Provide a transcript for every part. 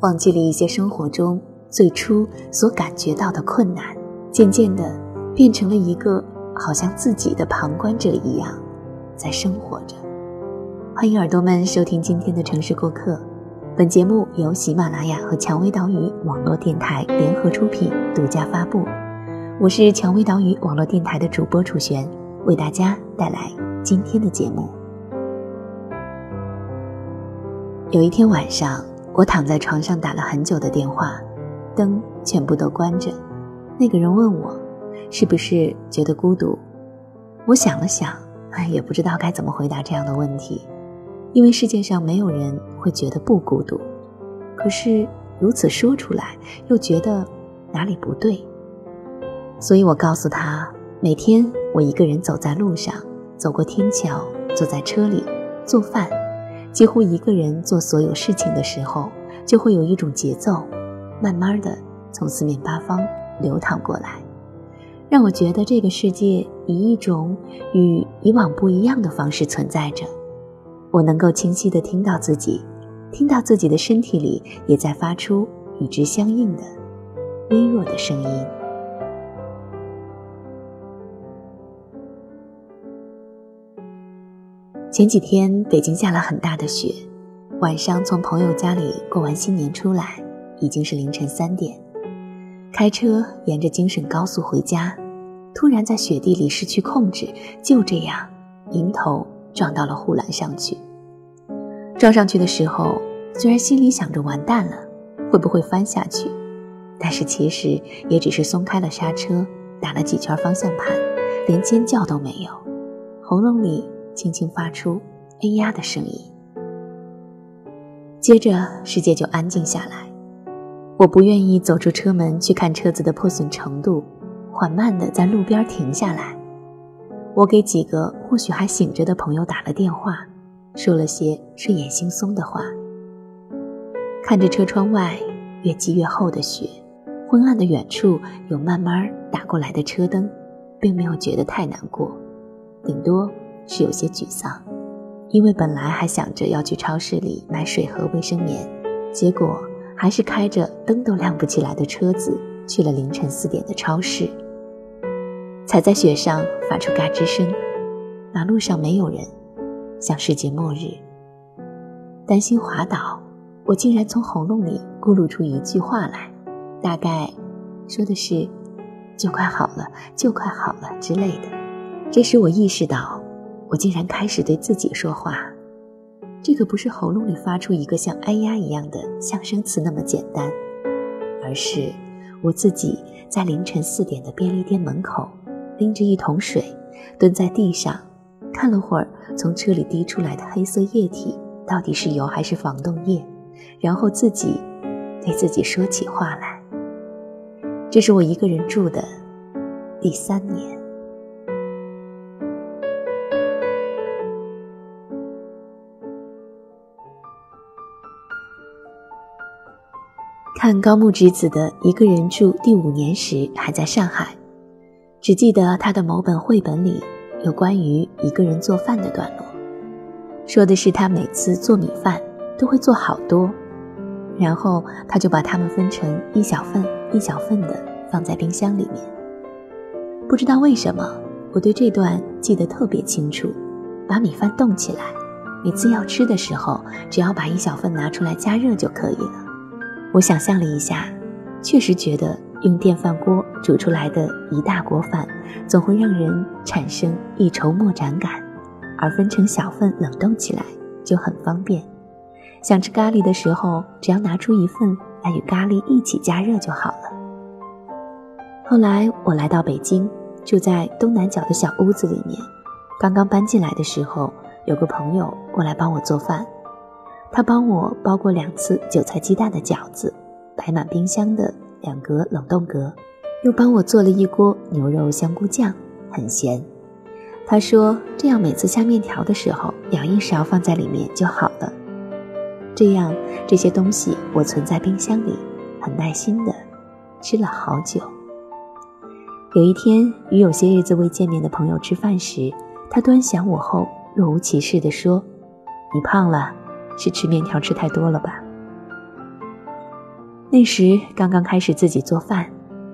忘记了一些生活中最初所感觉到的困难，渐渐的变成了一个好像自己的旁观者一样，在生活着。欢迎耳朵们收听今天的城市过客，本节目由喜马拉雅和蔷薇岛屿网络电台联合出品，独家发布。我是蔷薇岛屿网络电台的主播楚璇，为大家带来今天的节目。有一天晚上。我躺在床上打了很久的电话，灯全部都关着。那个人问我，是不是觉得孤独？我想了想，哎，也不知道该怎么回答这样的问题，因为世界上没有人会觉得不孤独。可是如此说出来，又觉得哪里不对。所以我告诉他，每天我一个人走在路上，走过天桥，坐在车里，做饭。几乎一个人做所有事情的时候，就会有一种节奏，慢慢的从四面八方流淌过来，让我觉得这个世界以一种与以往不一样的方式存在着。我能够清晰的听到自己，听到自己的身体里也在发出与之相应的微弱的声音。前几天北京下了很大的雪，晚上从朋友家里过完新年出来，已经是凌晨三点。开车沿着京沈高速回家，突然在雪地里失去控制，就这样迎头撞到了护栏上去。撞上去的时候，虽然心里想着完蛋了，会不会翻下去，但是其实也只是松开了刹车，打了几圈方向盘，连尖叫都没有，喉咙里。轻轻发出“哎呀”的声音，接着世界就安静下来。我不愿意走出车门去看车子的破损程度，缓慢地在路边停下来。我给几个或许还醒着的朋友打了电话，说了些睡眼惺忪的话。看着车窗外越积越厚的雪，昏暗的远处有慢慢打过来的车灯，并没有觉得太难过，顶多。是有些沮丧，因为本来还想着要去超市里买水和卫生棉，结果还是开着灯都亮不起来的车子去了凌晨四点的超市。踩在雪上发出嘎吱声，马路上没有人，像世界末日。担心滑倒，我竟然从喉咙里咕噜出一句话来，大概说的是“就快好了，就快好了”之类的。这时我意识到。我竟然开始对自己说话，这可不是喉咙里发出一个像“哎呀”一样的象声词那么简单，而是我自己在凌晨四点的便利店门口，拎着一桶水，蹲在地上，看了会儿从车里滴出来的黑色液体到底是油还是防冻液，然后自己对自己说起话来。这是我一个人住的第三年。看高木直子的《一个人住》第五年时，还在上海，只记得他的某本绘本里有关于一个人做饭的段落，说的是他每次做米饭都会做好多，然后他就把它们分成一小份一小份的放在冰箱里面。不知道为什么，我对这段记得特别清楚。把米饭冻起来，每次要吃的时候，只要把一小份拿出来加热就可以了。我想象了一下，确实觉得用电饭锅煮出来的一大锅饭，总会让人产生一筹莫展感，而分成小份冷冻起来就很方便。想吃咖喱的时候，只要拿出一份来与咖喱一起加热就好了。后来我来到北京，住在东南角的小屋子里面。刚刚搬进来的时候，有个朋友过来帮我做饭。他帮我包过两次韭菜鸡蛋的饺子，摆满冰箱的两格冷冻格，又帮我做了一锅牛肉香菇酱，很咸。他说这样每次下面条的时候舀一勺放在里面就好了。这样这些东西我存在冰箱里，很耐心的吃了好久。有一天与有些日子未见面的朋友吃饭时，他端详我后若无其事地说：“你胖了。”是吃面条吃太多了吧？那时刚刚开始自己做饭，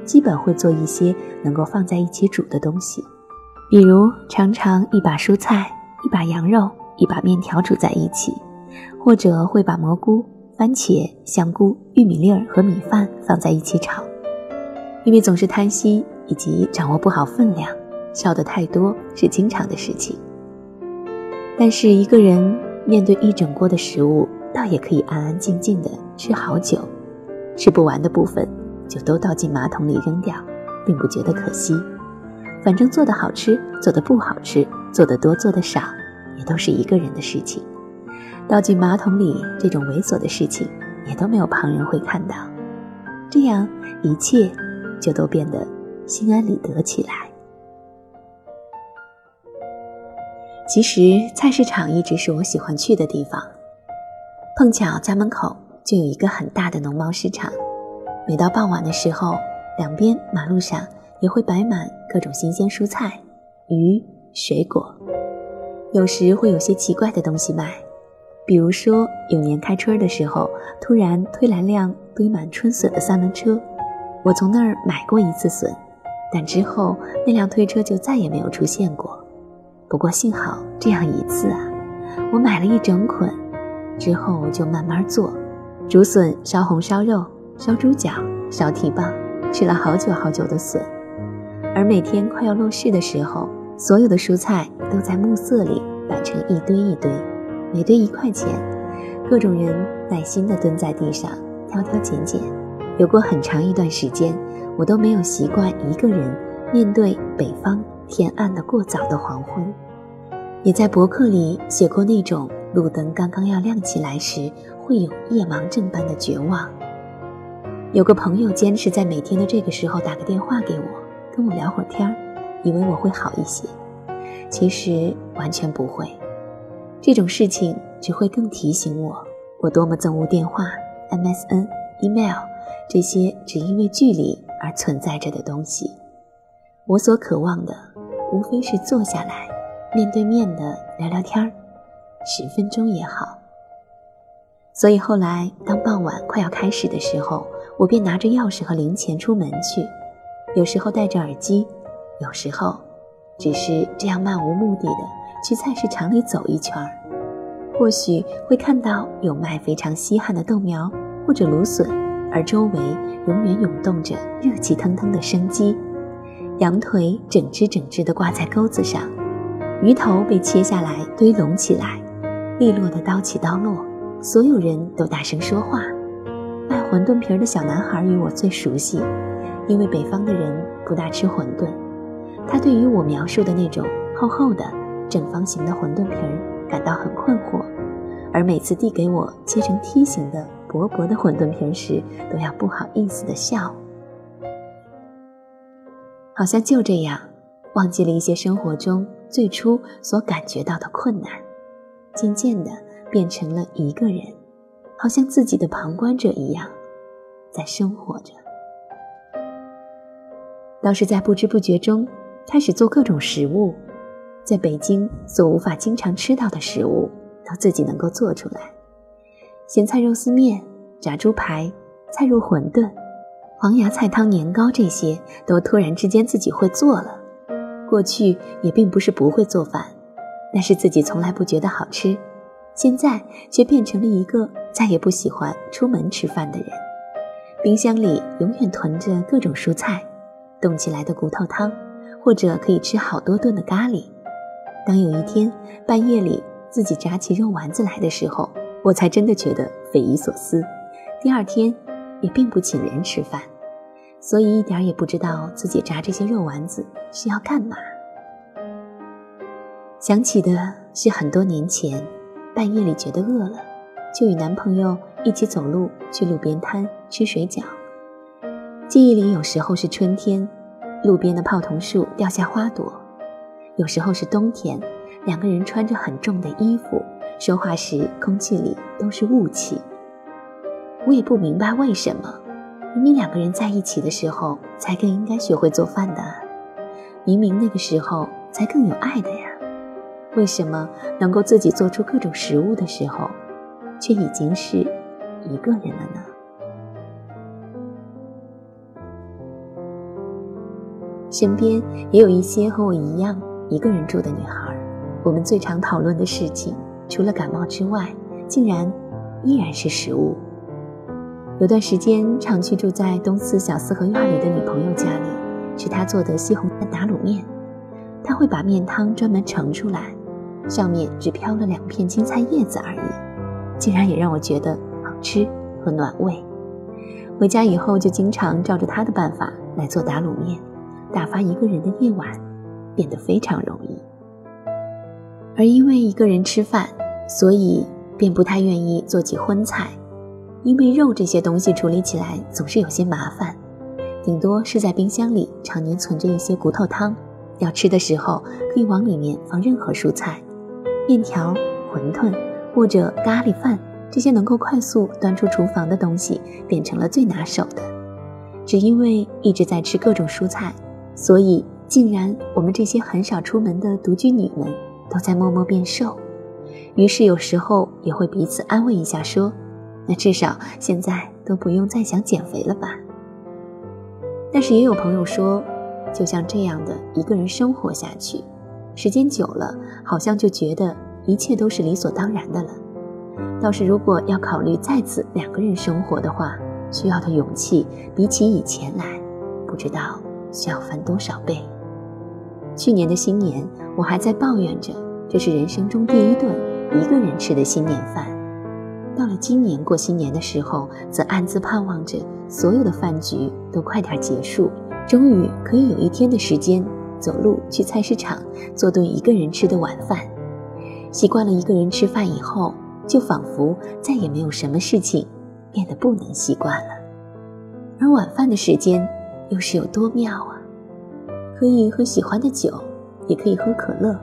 基本会做一些能够放在一起煮的东西，比如常常一把蔬菜、一把羊肉、一把面条煮在一起，或者会把蘑菇、番茄、香菇、玉米粒儿和米饭放在一起炒。因为总是贪心以及掌握不好分量，烧的太多是经常的事情。但是一个人面对一整锅的食物，倒也可以安安静静的吃好久。吃不完的部分，就都倒进马桶里扔掉，并不觉得可惜。反正做的好吃，做的不好吃，做的多做的少，也都是一个人的事情。倒进马桶里这种猥琐的事情，也都没有旁人会看到。这样一切就都变得心安理得起来。其实菜市场一直是我喜欢去的地方，碰巧家门口。就有一个很大的农贸市场，每到傍晚的时候，两边马路上也会摆满各种新鲜蔬菜、鱼、水果，有时会有些奇怪的东西卖，比如说有年开春的时候，突然推来辆堆满春笋的三轮车，我从那儿买过一次笋，但之后那辆推车就再也没有出现过。不过幸好这样一次啊，我买了一整捆，之后就慢慢做。竹笋烧红烧肉、烧猪脚、烧蹄膀，吃了好久好久的笋。而每天快要落市的时候，所有的蔬菜都在暮色里摆成一堆一堆，每堆一块钱。各种人耐心地蹲在地上挑挑拣拣。有过很长一段时间，我都没有习惯一个人面对北方天暗的过早的黄昏。也在博客里写过那种路灯刚刚要亮起来时。会有夜盲症般的绝望。有个朋友坚持在每天的这个时候打个电话给我，跟我聊会儿天儿，以为我会好一些。其实完全不会，这种事情只会更提醒我，我多么憎恶电话、MSN、email 这些只因为距离而存在着的东西。我所渴望的，无非是坐下来，面对面的聊聊天儿，十分钟也好。所以后来，当傍晚快要开始的时候，我便拿着钥匙和零钱出门去，有时候戴着耳机，有时候只是这样漫无目的的去菜市场里走一圈儿。或许会看到有卖非常稀罕的豆苗或者芦笋，而周围永远涌动着热气腾腾的生机。羊腿整只整只的挂在钩子上，鱼头被切下来堆拢起来，利落的刀起刀落。所有人都大声说话。卖馄饨皮儿的小男孩与我最熟悉，因为北方的人不大吃馄饨。他对于我描述的那种厚厚的正方形的馄饨皮儿感到很困惑，而每次递给我切成梯形的薄薄的馄饨皮儿时，都要不好意思的笑。好像就这样，忘记了一些生活中最初所感觉到的困难，渐渐的。变成了一个人，好像自己的旁观者一样，在生活着。倒是在不知不觉中，开始做各种食物，在北京所无法经常吃到的食物，都自己能够做出来。咸菜肉丝面、炸猪排、菜肉馄饨、黄芽菜汤年糕，这些都突然之间自己会做了。过去也并不是不会做饭，但是自己从来不觉得好吃。现在却变成了一个再也不喜欢出门吃饭的人，冰箱里永远囤着各种蔬菜，冻起来的骨头汤，或者可以吃好多顿的咖喱。当有一天半夜里自己炸起肉丸子来的时候，我才真的觉得匪夷所思。第二天也并不请人吃饭，所以一点也不知道自己炸这些肉丸子是要干嘛。想起的是很多年前。半夜里觉得饿了，就与男朋友一起走路去路边摊吃水饺。记忆里有时候是春天，路边的泡桐树掉下花朵；有时候是冬天，两个人穿着很重的衣服，说话时空气里都是雾气。我也不明白为什么明明两个人在一起的时候才更应该学会做饭的明明那个时候才更有爱的呀。为什么能够自己做出各种食物的时候却已经是一个人了呢？身边也有一些和我一样一个人住的女孩我们最常讨论的事情除了感冒之外竟然依然是食物。有段时间常去住在东四小四合院里的女朋友家里，吃她做的西红柿打卤面。她会把面汤专门盛出来，上面只飘了两片青菜叶子而已，竟然也让我觉得好吃和暖胃。回家以后就经常照着她的办法来做打卤面，打发一个人的夜晚变得非常容易。而因为一个人吃饭，所以便不太愿意做起荤菜，因为肉这些东西处理起来总是有些麻烦，顶多是在冰箱里常年存着一些骨头汤，要吃的时候可以往里面放任何蔬菜，面条、馄饨或者咖喱饭这些能够快速端出厨房的东西变成了最拿手的。只因为一直在吃各种蔬菜，所以竟然我们这些很少出门的独居女们。都在默默变瘦，于是有时候也会彼此安慰一下，说：“那至少现在都不用再想减肥了吧。”但是也有朋友说，就像这样的一个人生活下去，时间久了，好像就觉得一切都是理所当然的了。倒是如果要考虑再次两个人生活的话，需要的勇气比起以前来，不知道需要翻多少倍。去年的新年，我还在抱怨着这是人生中第一顿一个人吃的新年饭。今年过新年的时候，则暗自盼望着所有的饭局都快点结束，终于可以有一天的时间走路去菜市场做顿一个人吃的晚饭。习惯了一个人吃饭以后，就仿佛再也没有什么事情变得不能习惯了。而晚饭的时间又是有多妙啊！可以喝喜欢的酒，也可以喝可乐，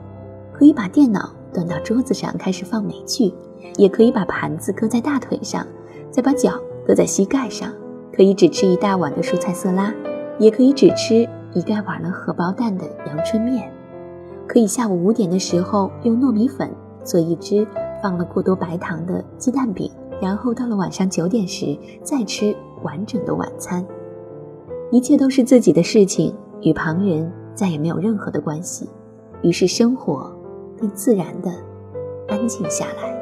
可以把电脑端到桌子上开始放美剧，也可以把盘子搁在大腿上，再把脚搁在膝盖上，可以只吃一大碗的蔬菜色拉，也可以只吃一盖碗了荷包蛋的阳春面，可以下午五点的时候用糯米粉做一只放了过多白糖的鸡蛋饼，然后到了晚上九点时再吃完整的晚餐，一切都是自己的事情。与旁人再也没有任何的关系，于是生活便自然的安静下来。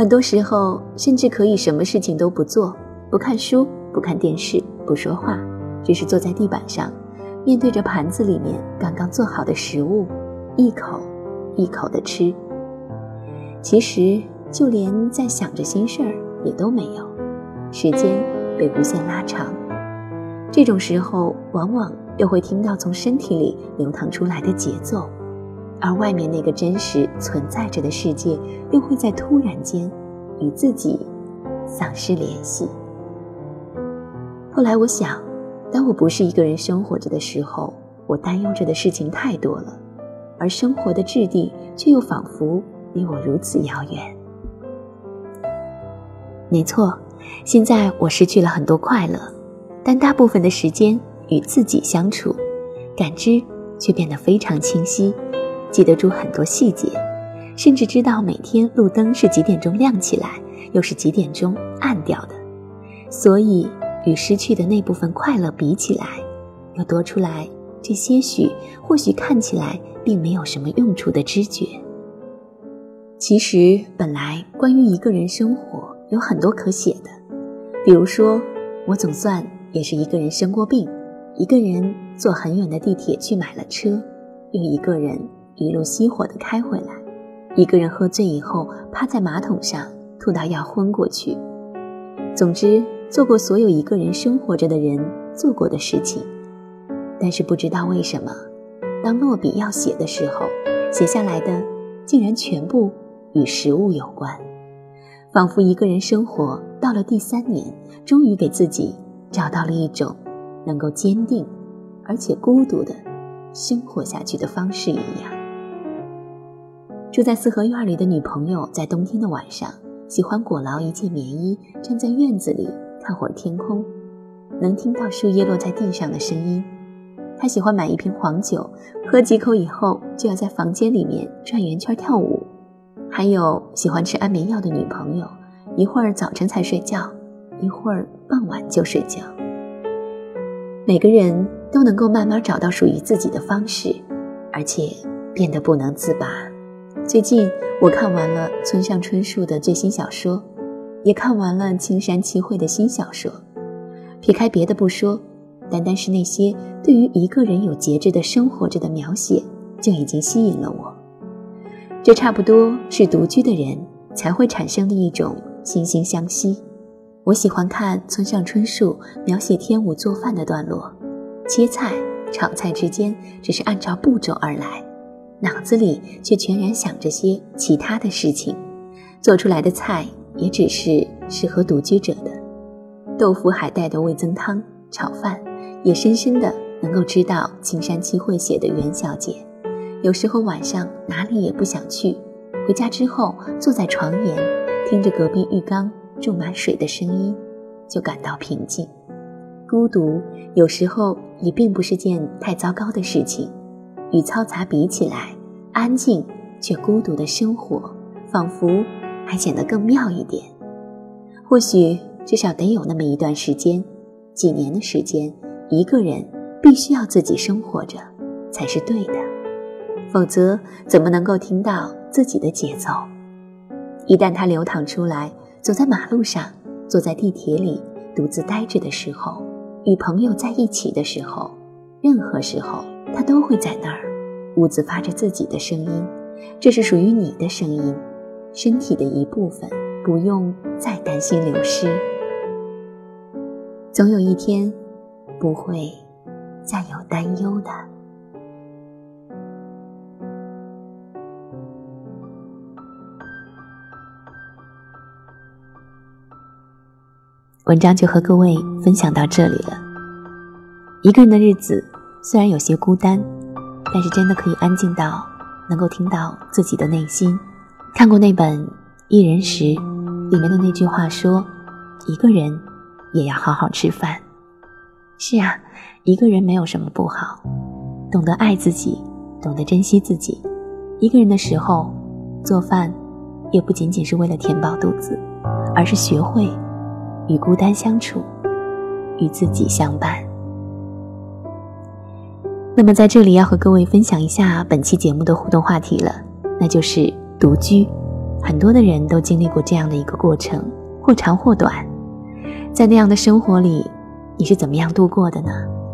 很多时候，甚至可以什么事情都不做，不看书，不看电视，不说话，只是坐在地板上，面对着盘子里面刚刚做好的食物，一口一口的吃。其实，就连在想着心事儿也都没有，时间被无限拉长。这种时候，往往又会听到从身体里流淌出来的节奏，而外面那个真实存在着的世界，又会在突然间与自己丧失联系。后来我想，当我不是一个人生活着的时候，我担忧着的事情太多了，而生活的质地却又仿佛离我如此遥远。没错，现在我失去了很多快乐。但大部分的时间与自己相处，感知却变得非常清晰，记得住很多细节，甚至知道每天路灯是几点钟亮起来，又是几点钟暗掉的。所以，与失去的那部分快乐比起来，又多出来这些许或许看起来并没有什么用处的知觉。其实，本来关于一个人生活有很多可写的，比如说，我总算。也是一个人生过病，一个人坐很远的地铁去买了车，又一个人一路熄火的开回来，一个人喝醉以后趴在马桶上吐到要昏过去。总之，做过所有一个人生活着的人做过的事情。但是不知道为什么，当落笔要写的时候，写下来的竟然全部与食物有关，仿佛一个人生活到了第三年，终于给自己。找到了一种能够坚定而且孤独的生活下去的方式一样。住在四合院里的女朋友，在冬天的晚上，喜欢裹牢一件棉衣，站在院子里看会儿天空，能听到树叶落在地上的声音。她喜欢买一瓶黄酒，喝几口以后就要在房间里面转圆圈跳舞。还有喜欢吃安眠药的女朋友，一会儿早晨才睡觉。一会儿傍晚就睡觉。每个人都能够慢慢找到属于自己的方式，而且变得不能自拔。最近我看完了村上春树的最新小说，也看完了青山七惠的新小说。撇开别的不说，单单是那些对于一个人有节制的生活着的描写，就已经吸引了我。这差不多是独居的人才会产生的一种惺惺相惜。我喜欢看村上春树描写天武做饭的段落，切菜、炒菜之间只是按照步骤而来，脑子里却全然想着些其他的事情，做出来的菜也只是适合独居者的。豆腐海带的味增汤、炒饭，也深深的能够知道青山七惠写的袁小姐。有时候晚上哪里也不想去，回家之后坐在床沿，听着隔壁浴缸注满水的声音，就感到平静。孤独有时候也并不是件太糟糕的事情，与嘈杂比起来，安静却孤独的生活，仿佛还显得更妙一点。或许至少得有那么一段时间，几年的时间，一个人必须要自己生活着，才是对的。否则，怎么能够听到自己的节奏？一旦他流淌出来，走在马路上，坐在地铁里，独自呆着的时候，与朋友在一起的时候，任何时候，他都会在那儿，兀自发着自己的声音。这是属于你的声音，身体的一部分，不用再担心流失。总有一天，不会再有担忧的。文章就和各位分享到这里了。一个人的日子虽然有些孤单，但是真的可以安静到能够听到自己的内心。看过那本《一人食》里面的那句话说：“一个人也要好好吃饭。”是啊，一个人没有什么不好，懂得爱自己，懂得珍惜自己。一个人的时候做饭，也不仅仅是为了填饱肚子，而是学会。与孤单相处，与自己相伴。那么在这里要和各位分享一下本期节目的互动话题了，那就是独居。很多的人都经历过这样的一个过程，或长或短。在那样的生活里，你是怎么样度过的呢？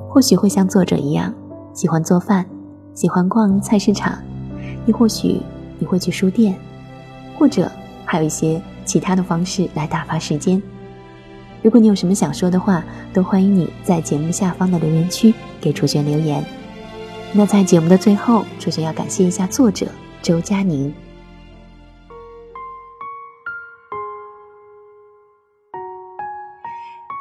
或许会像作者一样，喜欢做饭，喜欢逛菜市场，亦或许你会去书店，或者还有一些其他的方式来打发时间。如果你有什么想说的话，都欢迎你在节目下方的留言区给楚璇留言。那在节目的最后，楚璇要感谢一下作者周佳宁。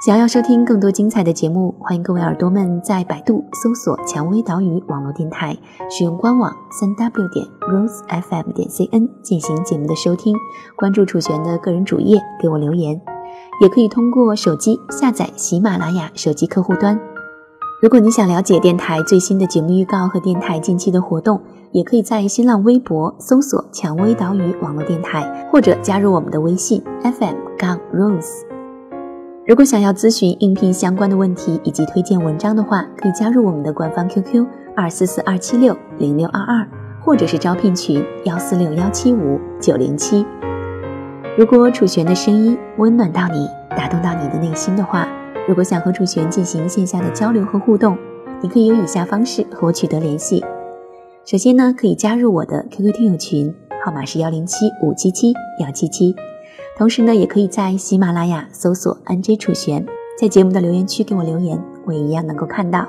想要收听更多精彩的节目，欢迎各位耳朵们在百度搜索“蔷薇岛屿网络电台”，使用官网三 w 点 rosefm 点 cn 进行节目的收听。关注楚璇的个人主页，给我留言。也可以通过手机下载喜马拉雅手机客户端。如果你想了解电台最新的节目预告和电台近期的活动，也可以在新浪微博搜索“蔷薇岛屿网络电台”，或者加入我们的微信 FM 杠 Rose。如果想要咨询应聘相关的问题以及推荐文章的话，可以加入我们的官方 QQ 二四四二七六零六二二，或者是招聘群幺四六幺七五九零七。如果楚璇的声音温暖到你，打动到你的内心的话，如果想和楚璇进行线下的交流和互动，你可以有以下方式和我取得联系。首先呢，可以加入我的 QQ 听友群，号码是幺零七五七七幺七七。同时呢，也可以在喜马拉雅搜索 NJ 楚璇，在节目的留言区给我留言，我也一样能够看到。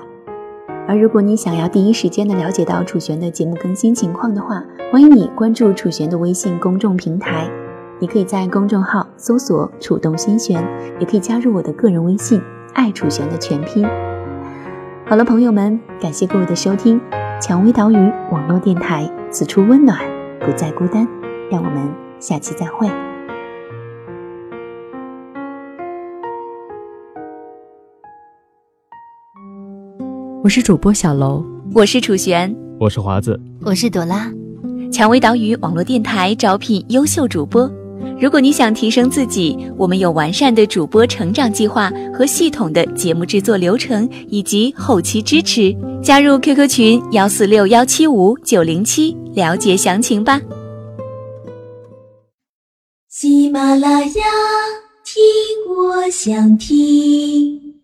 而如果你想要第一时间的了解到楚璇的节目更新情况的话，欢迎你关注楚璇的微信公众平台。你可以在公众号搜索“楚动心弦”，也可以加入我的个人微信“爱楚璇”的全拼。好了，朋友们，感谢各位的收听，蔷薇岛屿网络电台，此处温暖，不再孤单。让我们下期再会。我是主播小楼，我是楚璇，我是华子，我是朵拉。蔷薇岛屿网络电台招聘优秀主播。如果你想提升自己，我们有完善的主播成长计划和系统的节目制作流程以及后期支持。加入 QQ 群幺四六幺七五九零七，了解详情吧。喜马拉雅，听我想听。